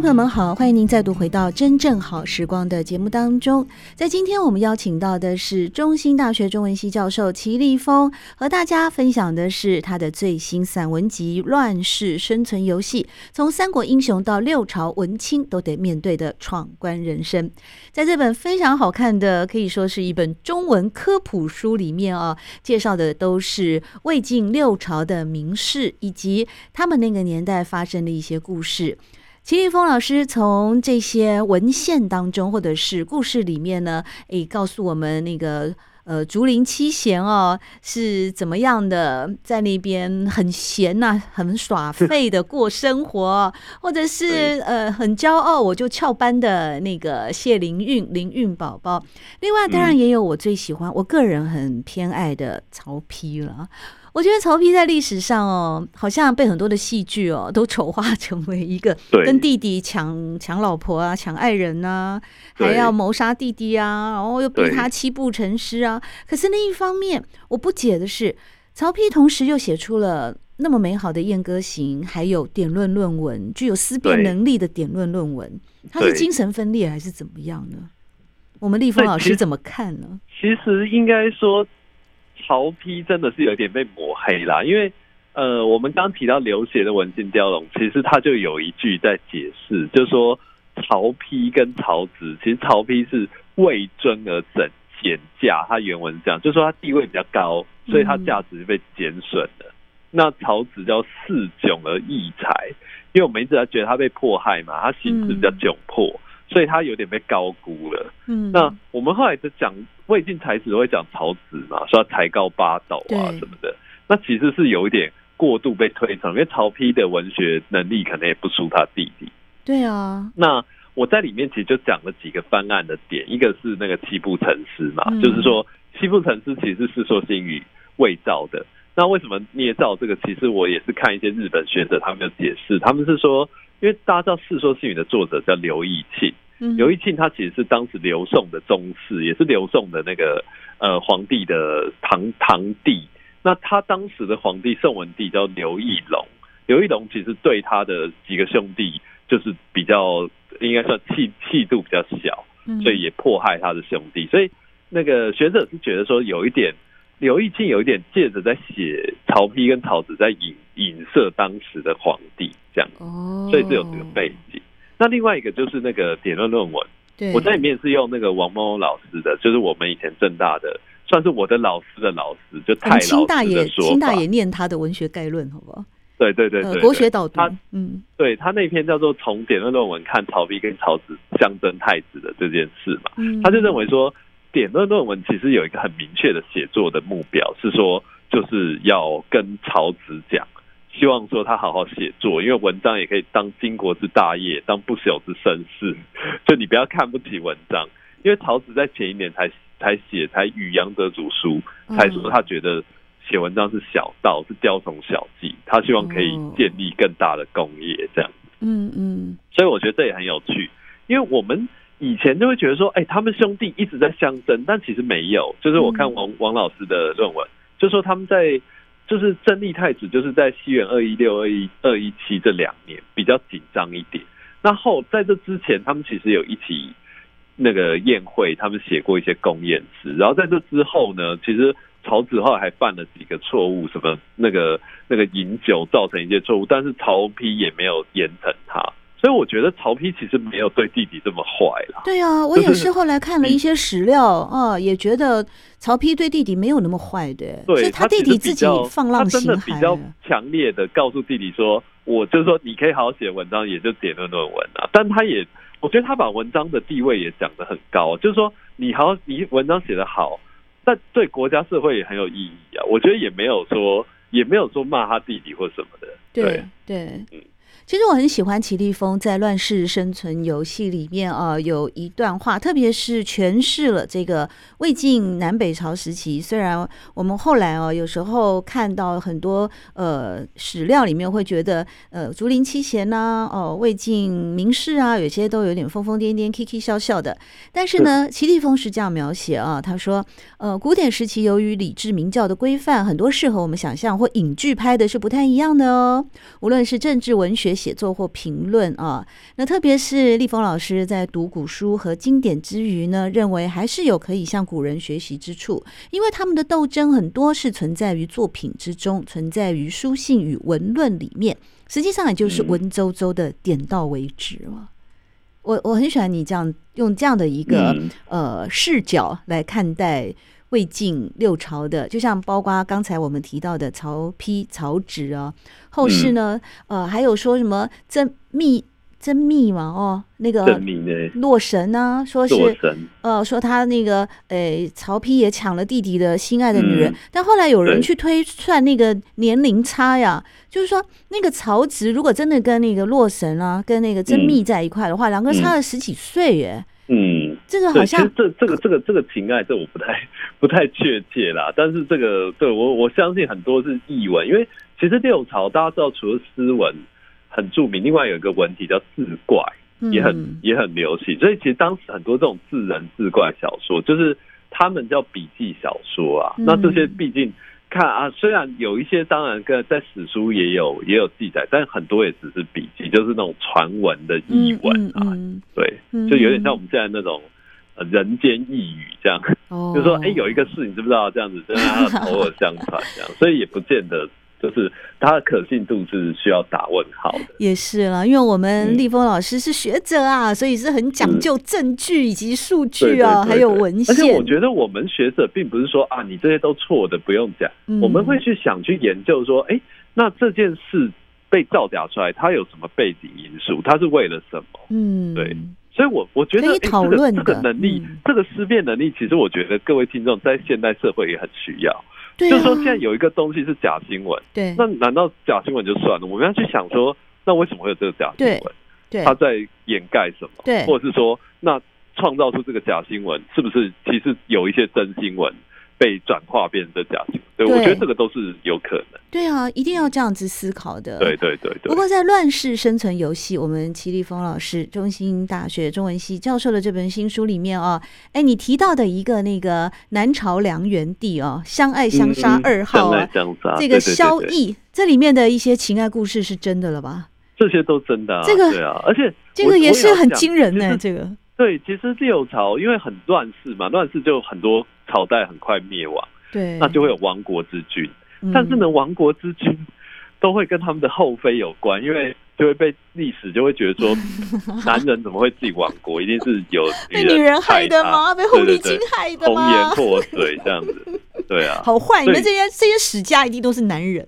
朋友们好，欢迎您再度回到《真正好时光》的节目当中。在今天，我们邀请到的是中兴大学中文系教授齐立峰，和大家分享的是他的最新散文集《乱世生存游戏》，从三国英雄到六朝文青都得面对的闯关人生。在这本非常好看的，可以说是一本中文科普书里面啊，介绍的都是魏晋六朝的名士以及他们那个年代发生的一些故事。齐玉峰老师从这些文献当中，或者是故事里面呢，诶，告诉我们那个呃竹林七贤哦是怎么样的，在那边很闲呐、啊，很耍废的过生活，或者是呃很骄傲，我就翘班的那个谢灵运，灵运宝宝。另外，当然也有我最喜欢，我个人很偏爱的曹丕了。我觉得曹丕在历史上哦，好像被很多的戏剧哦都丑化成为一个 跟弟弟抢抢老婆啊、抢爱人啊，还要谋杀弟弟啊，然后又逼他七步成诗啊。可是另一方面，我不解的是，曹丕同时又写出了那么美好的《燕歌行》，还有典论论文，具有思辨能力的典论论文。他是精神分裂还是怎么样呢？我们立峰老师怎么看呢？其实应该说。曹丕真的是有点被抹黑啦，因为呃，我们刚提到刘勰的《文心雕龙》，其实他就有一句在解释，就是说曹丕跟曹植，其实曹丕是为尊而整减价，他原文是这样，就是说他地位比较高，所以他价值被减损了。嗯、那曹植叫恃窘而异才，因为我们一直在觉得他被迫害嘛，他心智比较窘迫。嗯所以他有点被高估了。嗯，那我们后来就讲魏晋才子会讲曹植嘛，说他才高八斗啊什么的。那其实是有一点过度被推崇，因为曹丕的文学能力可能也不输他弟弟。对啊。那我在里面其实就讲了几个翻案的点，一个是那个七步成诗嘛，嗯、就是说七步成诗其实是《世说新语》伪造的。那为什么捏造这个？其实我也是看一些日本学者他们的解释，他们是说。因为大家知道《世说新语》的作者叫刘义庆，刘义庆他其实是当时刘宋的宗室，也是刘宋的那个呃皇帝的堂堂弟。那他当时的皇帝宋文帝叫刘义隆，刘义隆其实对他的几个兄弟就是比较应该算气气度比较小，所以也迫害他的兄弟。所以那个学者是觉得说有一点。刘义庆有一点借着在写曹丕跟曹植在影影射当时的皇帝这样，所以是有这个背景。那另外一个就是那个典论论文，我在里面是用那个王蒙老师的，就是我们以前正大的，算是我的老师的老师，就太老师的说法。清大也清大也念他的文学概论，好不好？对对对对，国学导读。他嗯，对他那篇叫做《从典论论文看曹丕跟曹植相争太子的这件事》嘛，他就认为说。典论论文其实有一个很明确的写作的目标，是说就是要跟曹植讲，希望说他好好写作，因为文章也可以当经国之大业，当不朽之盛世。就你不要看不起文章，因为曹植在前一年才才写才与杨德祖书，才说他觉得写文章是小道，是雕虫小技，他希望可以建立更大的功业，这样。嗯嗯，所以我觉得这也很有趣，因为我们。以前就会觉得说，哎、他们兄弟一直在相争，但其实没有。就是我看王王老师的论文，就说他们在就是真立太子，就是在西元二一六、二一二一七这两年比较紧张一点。那后在这之前，他们其实有一起那个宴会，他们写过一些公宴词。然后在这之后呢，其实曹子浩还犯了几个错误，什么那个那个饮酒造成一些错误，但是曹丕也没有严惩他。所以我觉得曹丕其实没有对弟弟这么坏了。对啊，我也是后来看了一些史料啊，也觉得曹丕对弟弟没有那么坏的。对，是他弟弟自己放浪形骸。他真的比较强烈的告诉弟弟说：“我就是说，你可以好好写文章，也就写论论文啊。”但他也，我觉得他把文章的地位也讲得很高，就是说，你好，你文章写得好，但对国家社会也很有意义啊。我觉得也没有说也没有说骂他弟弟或什么的。对对。对嗯其实我很喜欢齐立峰在《乱世生存游戏》里面啊，有一段话，特别是诠释了这个魏晋南北朝时期。虽然我们后来哦，有时候看到很多呃史料里面会觉得呃竹林七贤呐、啊，哦魏晋名士啊，有些都有点疯疯癫癫、k k 笑笑的。但是呢，齐立峰是这样描写啊，他说呃古典时期由于礼制明教的规范，很多事和我们想象或影剧拍的是不太一样的哦。无论是政治文学。写作或评论啊，那特别是立峰老师在读古书和经典之余呢，认为还是有可以向古人学习之处，因为他们的斗争很多是存在于作品之中，存在于书信与文论里面，实际上也就是文绉绉的点到为止嘛。我我很喜欢你这样用这样的一个呃视角来看待。魏晋六朝的，就像包括刚才我们提到的曹丕、曹植啊，后世呢，嗯、呃，还有说什么曾密、曾密嘛，哦，那个洛神啊，说是呃，说他那个，诶、欸，曹丕也抢了弟弟的心爱的女人，嗯、但后来有人去推算那个年龄差呀，就是说那个曹植如果真的跟那个洛神啊，跟那个曾密在一块的话，两、嗯、个差了十几岁耶。嗯，这个好像这这个这个这个情爱，这我不太不太确切啦。但是这个对我我相信很多是译文，因为其实六朝大家知道，除了诗文很著名，另外有一个文体叫志怪，也很、嗯、也很流行。所以其实当时很多这种志人志怪小说，就是他们叫笔记小说啊。那这些毕竟。看啊，虽然有一些当然跟在史书也有也有记载，但很多也只是笔记，就是那种传闻的译文啊。对，就有点像我们现在那种人间一语这样，嗯、就说哎、欸、有一个事你知不知道？这样子，就是他口耳相传这样，所以也不见得。就是它的可信度是需要打问号的，也是了，因为我们立峰老师是学者啊，嗯、所以是很讲究证据以及数据啊，还有文献。而且我觉得我们学者并不是说啊，你这些都错的，不用讲。嗯、我们会去想去研究说，哎、欸，那这件事被造假出来，它有什么背景因素？它是为了什么？嗯，对。所以我我觉得讨论、欸、这个这个能力，嗯、这个思辨能力，其实我觉得各位听众在现代社会也很需要。对啊、就是说，现在有一个东西是假新闻，对，那难道假新闻就算了？我们要去想说，那为什么会有这个假新闻？对，他在掩盖什么？对，或者是说，那创造出这个假新闻，是不是其实有一些真新闻？被转化变成假性，对，我觉得这个都是有可能。对啊，一定要这样子思考的。对对对对。不过在《乱世生存游戏》，我们齐立峰老师，中兴大学中文系教授的这本新书里面啊，哎，你提到的一个那个南朝梁元帝哦，相爱相杀二号啊，这个萧翼，这里面的一些情爱故事是真的了吧？这些都真的啊，这个对啊，而且这个也是很惊人呢。这个对，其实六朝因为很乱世嘛，乱世就很多。朝代很快灭亡，对，那就会有亡国之君。嗯、但是呢，亡国之君都会跟他们的后妃有关，因为就会被历史就会觉得说，男人怎么会自己亡国？一定是有被女人害的吗？被狐狸精害的吗？红颜祸水这样子，对啊，好坏！你们这些这些史家一定都是男人，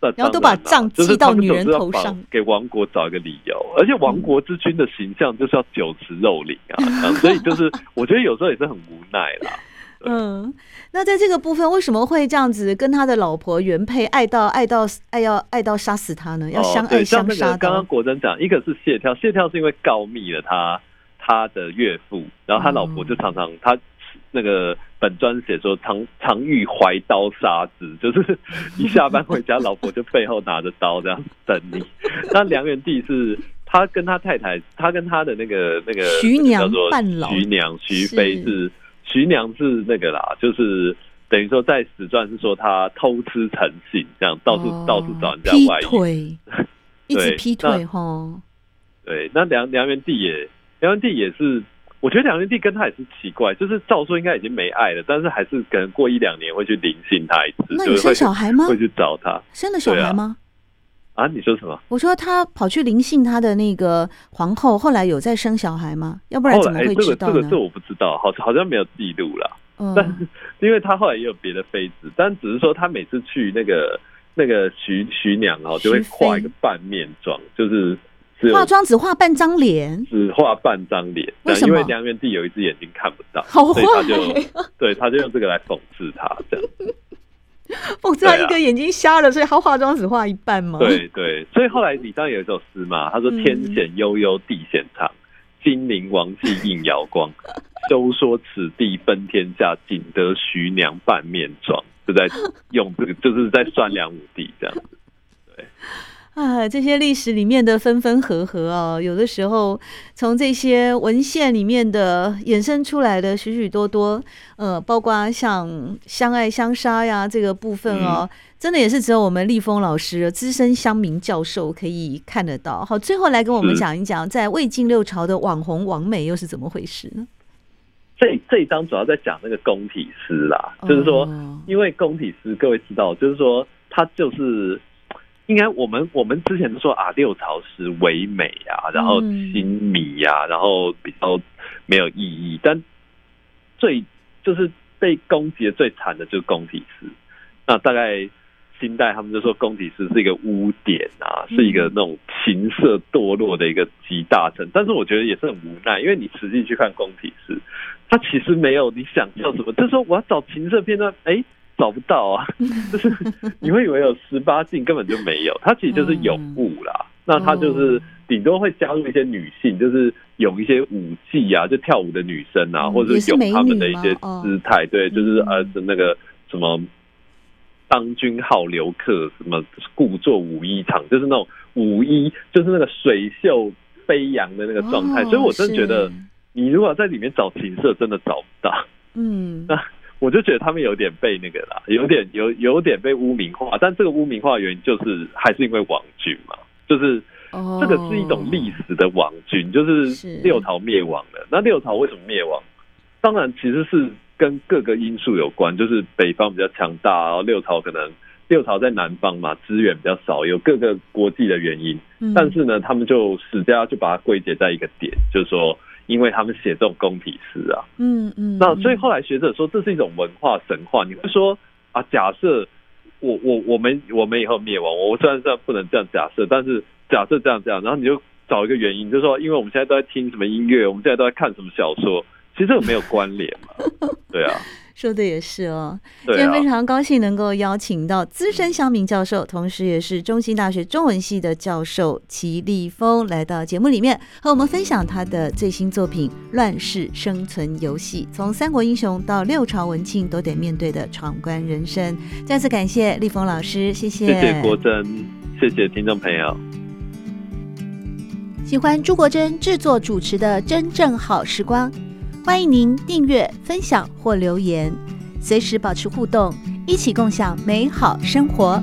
然，然后都把账记到女人头上，给亡国找一个理由。而且亡国之君的形象就是要酒池肉林啊，所以就是我觉得有时候也是很无奈啦。嗯，那在这个部分，为什么会这样子跟他的老婆原配爱到爱到爱要爱到杀死他呢？要相爱相杀。刚刚国珍讲，一个是谢跳，谢跳是因为告密了他他的岳父，然后他老婆就常常、嗯、他那个本专写说常常欲怀刀杀之，就是一下班回家，老婆就背后拿着刀这样等你。那梁元帝是他跟他太太，他跟他的那个那个徐娘半老徐娘徐妃是。徐娘是那个啦，就是等于说在史传是说他偷吃成性，这样到处、哦、到处找人家外遇，一直劈腿哈。对，那梁梁元帝也梁元帝也是，我觉得梁元帝跟他也是奇怪，就是照说应该已经没爱了，但是还是可能过一两年会去临幸他一次。那你生小孩吗？会去找他生了小孩吗？啊，你说什么？我说他跑去临幸他的那个皇后，后来有再生小孩吗？要不然怎么会知道呢？这个这个这我不知道，好好像没有记录了。嗯，但是因为他后来也有别的妃子，但只是说他每次去那个那个徐徐娘哦，就会画一个半面妆，就是化妆只画半张脸，只画半张脸。为什么？因为梁元帝有一只眼睛看不到，好坏，所以他就对他就用这个来讽刺他这样。否则他一个眼睛瞎了，所以他化妆只化一半嘛。对对，所以后来李商隐有一首诗嘛，他说：“天险悠悠，地险长，金陵王气映瑶光。休说此地分天下，仅得徐娘半面妆。”就在用这个，就是在算梁武帝这样子。对。啊，这些历史里面的分分合合哦，有的时候从这些文献里面的衍生出来的许许多多，呃，包括像相爱相杀呀这个部分哦，嗯、真的也是只有我们立峰老师资深乡民教授可以看得到。好，最后来跟我们讲一讲，在魏晋六朝的网红王美又是怎么回事呢？这这一章主要在讲那个宫体诗啦，就是说，因为宫体诗各位知道，就是说它就是。应该我们我们之前都说啊，六朝诗唯美啊，然后新靡啊，然后比较没有意义。但最就是被攻击的最惨的就是宫体诗。那大概清代他们就说宫体诗是一个污点啊，是一个那种情色堕落的一个集大成。但是我觉得也是很无奈，因为你实际去看宫体诗，它其实没有你想要什么。就是说我要找情色片段，哎。找不到啊，就是你会以为有十八禁，根本就没有。它其实就是有物啦，那它就是顶多会加入一些女性，就是有一些舞技啊，就跳舞的女生啊，或者是咏他们的一些姿态。对，就是呃，那个什么当君好留客，什么故作舞衣裳，就是那种舞衣，就是那个水袖飞扬的那个状态。所以我真的觉得，你如果在里面找情色，真的找不到。嗯，那。我就觉得他们有点被那个啦，有点有有点被污名化，但这个污名化原因就是还是因为王军嘛，就是这个是一种历史的王军，就是六朝灭亡了。那六朝为什么灭亡？当然其实是跟各个因素有关，就是北方比较强大，然后六朝可能六朝在南方嘛，资源比较少，有各个国际的原因。但是呢，他们就史家就把它归结在一个点，就是说。因为他们写这种宫体诗啊，嗯嗯，那所以后来学者说这是一种文化神话。你会说啊，假设我我我们我们以后灭亡，我虽然这样不能这样假设，但是假设这样这样，然后你就找一个原因，就是说，因为我们现在都在听什么音乐，我们现在都在看什么小说，其实这个没有关联。说的也是哦，今天非常高兴能够邀请到资深乡民教授，同时也是中兴大学中文系的教授齐立峰来到节目里面，和我们分享他的最新作品《乱世生存游戏》，从三国英雄到六朝文庆都得面对的闯关人生。再次感谢立峰老师，谢谢。谢谢国珍，谢谢听众朋友。喜欢朱国珍制作主持的《真正好时光》。欢迎您订阅、分享或留言，随时保持互动，一起共享美好生活。